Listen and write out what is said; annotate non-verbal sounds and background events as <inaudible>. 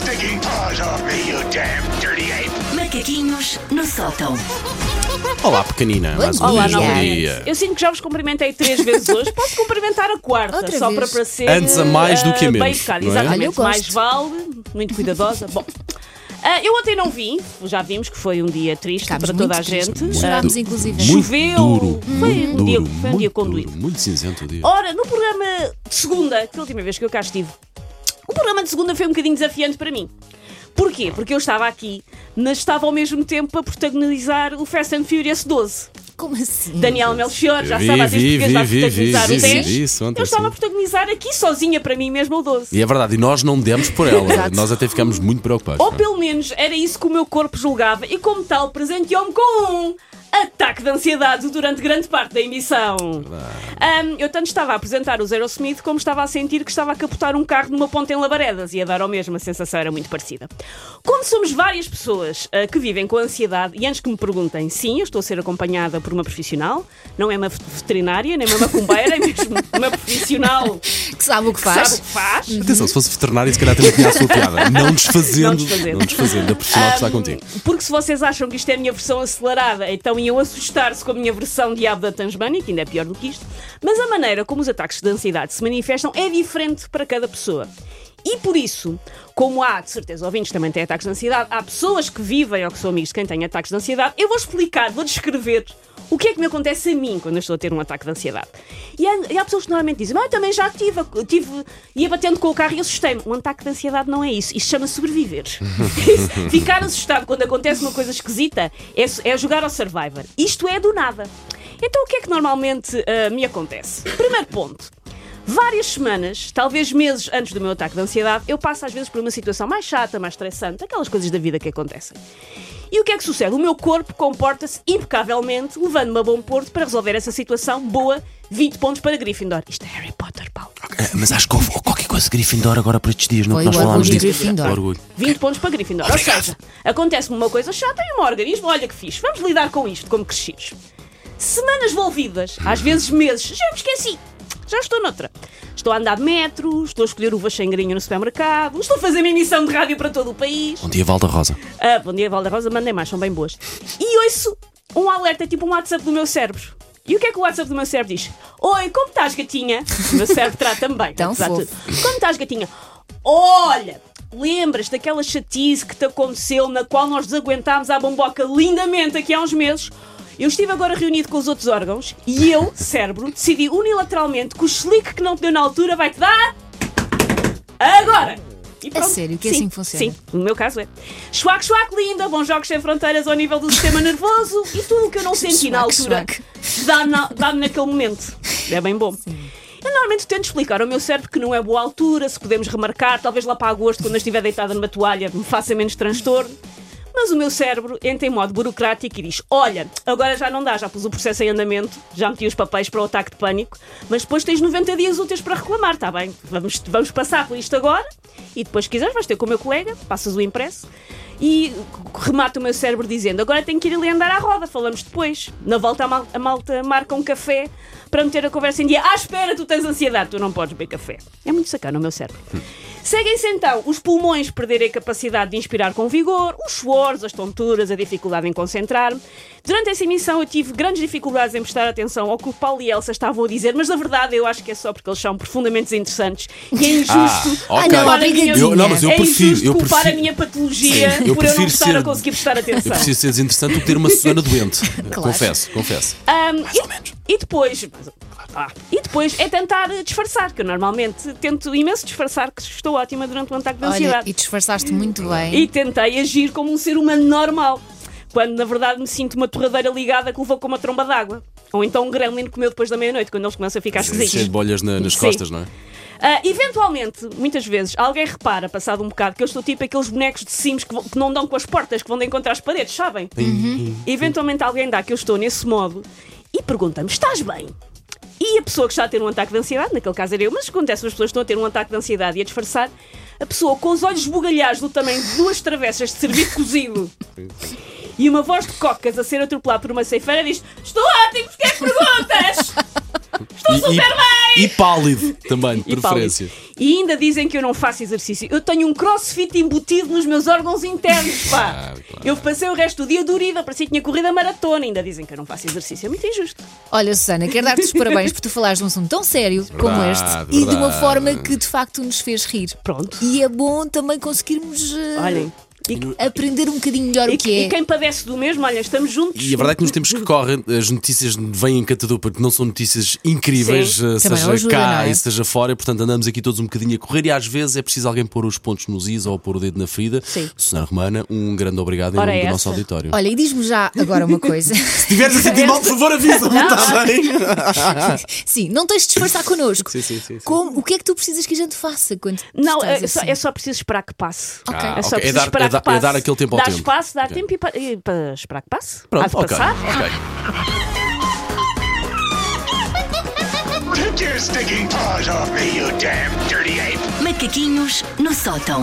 stinking paws off me, you damn dirty ape! Macaquinhos no sótão. Olá, pequenina. Mais um dia. dia. Olá, Bom novamente. dia. Eu sinto que já vos cumprimentei três vezes hoje. Posso cumprimentar a quarta, Outra só vez. para parecer. Antes a mais do que a eh, menos, Bem educada, não é? exatamente. Olha, eu gosto. mais vale, muito cuidadosa. Bom. ah, eu ontem não vim, já vimos que foi um dia triste Ficámos para toda muito a gente. tristes. Ah, Chorámos, inclusive. Muito Choveu. duro. Foi muito um dia- duro, foi um dia muito conduído. duro, Muito cinzento o dia. Ora, no programa de segunda, que é a última vez que eu cá estive, o programa de segunda foi um bocadinho desafiante para mim. Porquê? Porque eu estava aqui, mas estava ao mesmo tempo a protagonizar o Fast and Furious 12. Como assim? Daniel Melchior, já Vi, sabe, portuguesa a vi, vi, protagonizar vi, o vi, 10. vi isso eu estava sim. a protagonizar aqui sozinha para mim mesmo o 12. E é verdade, e nós não demos por ela. Nós até ficámos muito preocupados. Ou pelo menos era isso que o meu corpo julgava e como tal presenteou-me com um ataque de ansiedade durante grande parte da emissão. Ahm, eu tanto estava a apresentar o Zero Smith como estava a sentir que estava a capotar um carro numa ponte em Labaredas e a dar ao mesmo, a sensação era muito parecida. Como somos várias pessoas ah, que vivem com ansiedade e antes que me perguntem, sim, eu estou a ser acompanhada por uma profissional, não é uma veterinária, nem uma macumbeira, é mesmo uma profissional que <laughs> Que sabe o que faz? sabe o que faz. Atenção, se fosse veterinário, se calhar também tinha a sua piada. <laughs> Não desfazendo, Não desfazendo. não desfazendo a profissional que está contigo. Porque se vocês acham que isto é a minha versão acelerada, então iam assustar-se com a minha versão diabo da Tasmânia, que ainda é pior do que isto. Mas a maneira como os ataques de ansiedade se manifestam é diferente para cada pessoa. E por isso, como há, de certeza, ouvintes também têm ataques de ansiedade, há pessoas que vivem ou que são amigos de quem tem ataques de ansiedade, eu vou explicar, vou descrever o que é que me acontece a mim quando eu estou a ter um ataque de ansiedade. E há, e há pessoas que normalmente dizem, ah, eu também já tive, tive, ia batendo com o carro e assustei-me. Um ataque de ansiedade não é isso, <laughs> <laughs> isso chama sobreviver. Ficar assustado quando acontece uma coisa esquisita é, é jogar ao Survivor. Isto é do nada. Então o que é que normalmente ah, me acontece? Primeiro ponto. Várias semanas, talvez meses antes do meu ataque de ansiedade, eu passo às vezes por uma situação mais chata, mais estressante, aquelas coisas da vida que acontecem. E o que é que sucede? O meu corpo comporta-se impecavelmente, levando-me a bom porto para resolver essa situação. Boa, 20 pontos para Gryffindor. Isto é Harry Potter, Paulo. Mas acho que houve qualquer coisa Gryffindor agora para estes dias, não Foi nós falámos disso. Gryffindor. O orgulho. 20 pontos para Gryffindor. Ou seja, acontece-me uma coisa chata e um organismo, olha que fixe. Vamos lidar com isto como crescidos. Semanas volvidas, às vezes meses, já me esqueci. Já estou noutra. Estou a andar de metro, estou a escolher uvas sem grinha no supermercado, estou a fazer uma emissão de rádio para todo o país. Bom dia, Valda Rosa. Ah, bom dia, Valda Rosa, mandem mais, são bem boas. E ouço um alerta, tipo um WhatsApp do meu cérebro. E o que é que o WhatsApp do meu cérebro diz? Oi, como estás, gatinha? O meu cérebro trata-me <laughs> bem. Tão fofo. Como estás, gatinha? Olha, lembras daquela chatice que te aconteceu na qual nós desaguentámos a bomboca lindamente aqui há uns meses? Eu estive agora reunido com os outros órgãos e eu, cérebro, decidi unilateralmente que o slick que não te deu na altura vai-te dar agora! E pronto. sério que Sim, assim funciona? Sim, no meu caso é. Schwack, schwack, linda, bons jogos sem fronteiras ao nível do sistema nervoso e tudo o que eu não senti na Schwack, altura schwack. dá-me na- dá-me naquele momento. É bem bom. Eu normalmente tento explicar ao meu cérebro que não é boa altura, se podemos remarcar, talvez lá para agosto, quando eu estiver deitada numa toalha, me faça menos transtorno. Mas o meu cérebro entra em modo burocrático e diz: Olha, agora já não dá, já pus o processo em andamento, já meti os papéis para o ataque de pânico, mas depois tens 90 dias úteis para reclamar, está bem? Vamos, vamos passar por isto agora e depois, se quiseres, vais ter com o meu colega, passas o impresso e remata o meu cérebro dizendo: Agora tenho que ir ali andar à roda, falamos depois. Na volta, a, mal- a malta marca um café para meter a conversa em dia. Ah, espera, tu tens ansiedade, tu não podes beber café. É muito sacana o meu cérebro. Seguem-se então os pulmões perderem a capacidade de inspirar com vigor, os suores, as tonturas, a dificuldade em concentrar-me. Durante essa emissão eu tive grandes dificuldades em prestar atenção ao que o Paulo e Elsa estavam a dizer, mas na verdade eu acho que é só porque eles são profundamente desinteressantes e é injusto Ah, culpar a minha-. Eu- não, mas eu é prefiro- injusto eu culpar prefiro- a minha patologia Sim, eu por eu não estar ser- a conseguir prestar Eu atenção. preciso ser desinteressante do que ter uma Susana doente. <laughs> Confesso, confesso. Um, ou e, menos. e depois. Ah, e depois é tentar disfarçar, que eu normalmente tento imenso disfarçar que estou ótima durante um ataque de Olha, ansiedade. e disfarçaste muito bem. E tentei agir como um ser humano normal, quando na verdade me sinto uma torradeira ligada que levou com uma tromba d'água. Ou então um gremlin que comeu depois da meia-noite, quando eles começam a ficar Cheio de esquisitos. bolhas na- nas Sim. costas, não é? Ah, eventualmente, muitas vezes, alguém repara, passado um bocado, que eu estou tipo aqueles bonecos de Sims que, vão- que não dão com as portas, que vão de encontrar as paredes, sabem? Eventualmente alguém dá que eu estou nesse modo e pergunta-me: estás bem? E a pessoa que está a ter um ataque de ansiedade, naquele caso era eu, mas acontece, as pessoas estão a ter um ataque de ansiedade e a disfarçar, a pessoa com os olhos esbugalhados do tamanho de duas travessas de serviço cozido e uma voz de cocas a ser atropelada por uma ceifeira diz: Estou ótimo, porque é que perguntas? E, e, e pálido também, de preferência. pálido. E ainda dizem que eu não faço exercício. Eu tenho um crossfit embutido nos meus órgãos internos, <laughs> pá. Claro, claro. Eu passei o resto do dia dorida, parecia que tinha corrido a maratona. Ainda dizem que eu não faço exercício. É muito injusto. Olha, Susana, quero dar-te os parabéns por tu falares de um assunto tão sério como este Verdade, e de uma verdade. forma que de facto nos fez rir. Pronto. E é bom também conseguirmos eh, Olhem. E, aprender um bocadinho melhor e- o que é. e quem padece do mesmo, olha, estamos juntos. E a verdade é que nos tempos que correm, as notícias vêm em catadupa, porque não são notícias incríveis, Sim. eh, seja ajuda, cá é? e seja fora, e portanto andamos aqui todos um bocadinho a correr e às vezes é preciso alguém pôr os pontos nos is ou pôr o dedo na ferida. Sim. Susana Romana, um grande obrigado em Ora, nome do essa. nosso auditório. Olha, e diz-me já agora uma coisa. <laughs> Se estiveres a sentir mal, por favor, avisa-me, está bem? <laughs> sim, não tens de disfarçar connosco. Sim, sim, sim, sim. Como, o que é que tu precisas que a gente faça quando Não, é só, assim? é só preciso esperar que passe. Ok. Ah, É só ok. É preciso dar- esperar é dar- que passe. é dar aquele tempo ao dar tempo. espaço, dar Ok. tempo e pa- e para esperar que passe. Há Pronto, de ok. passar. ok. Take your stinking paws off me, you damn dirty ape! Macaquinhos no sótão.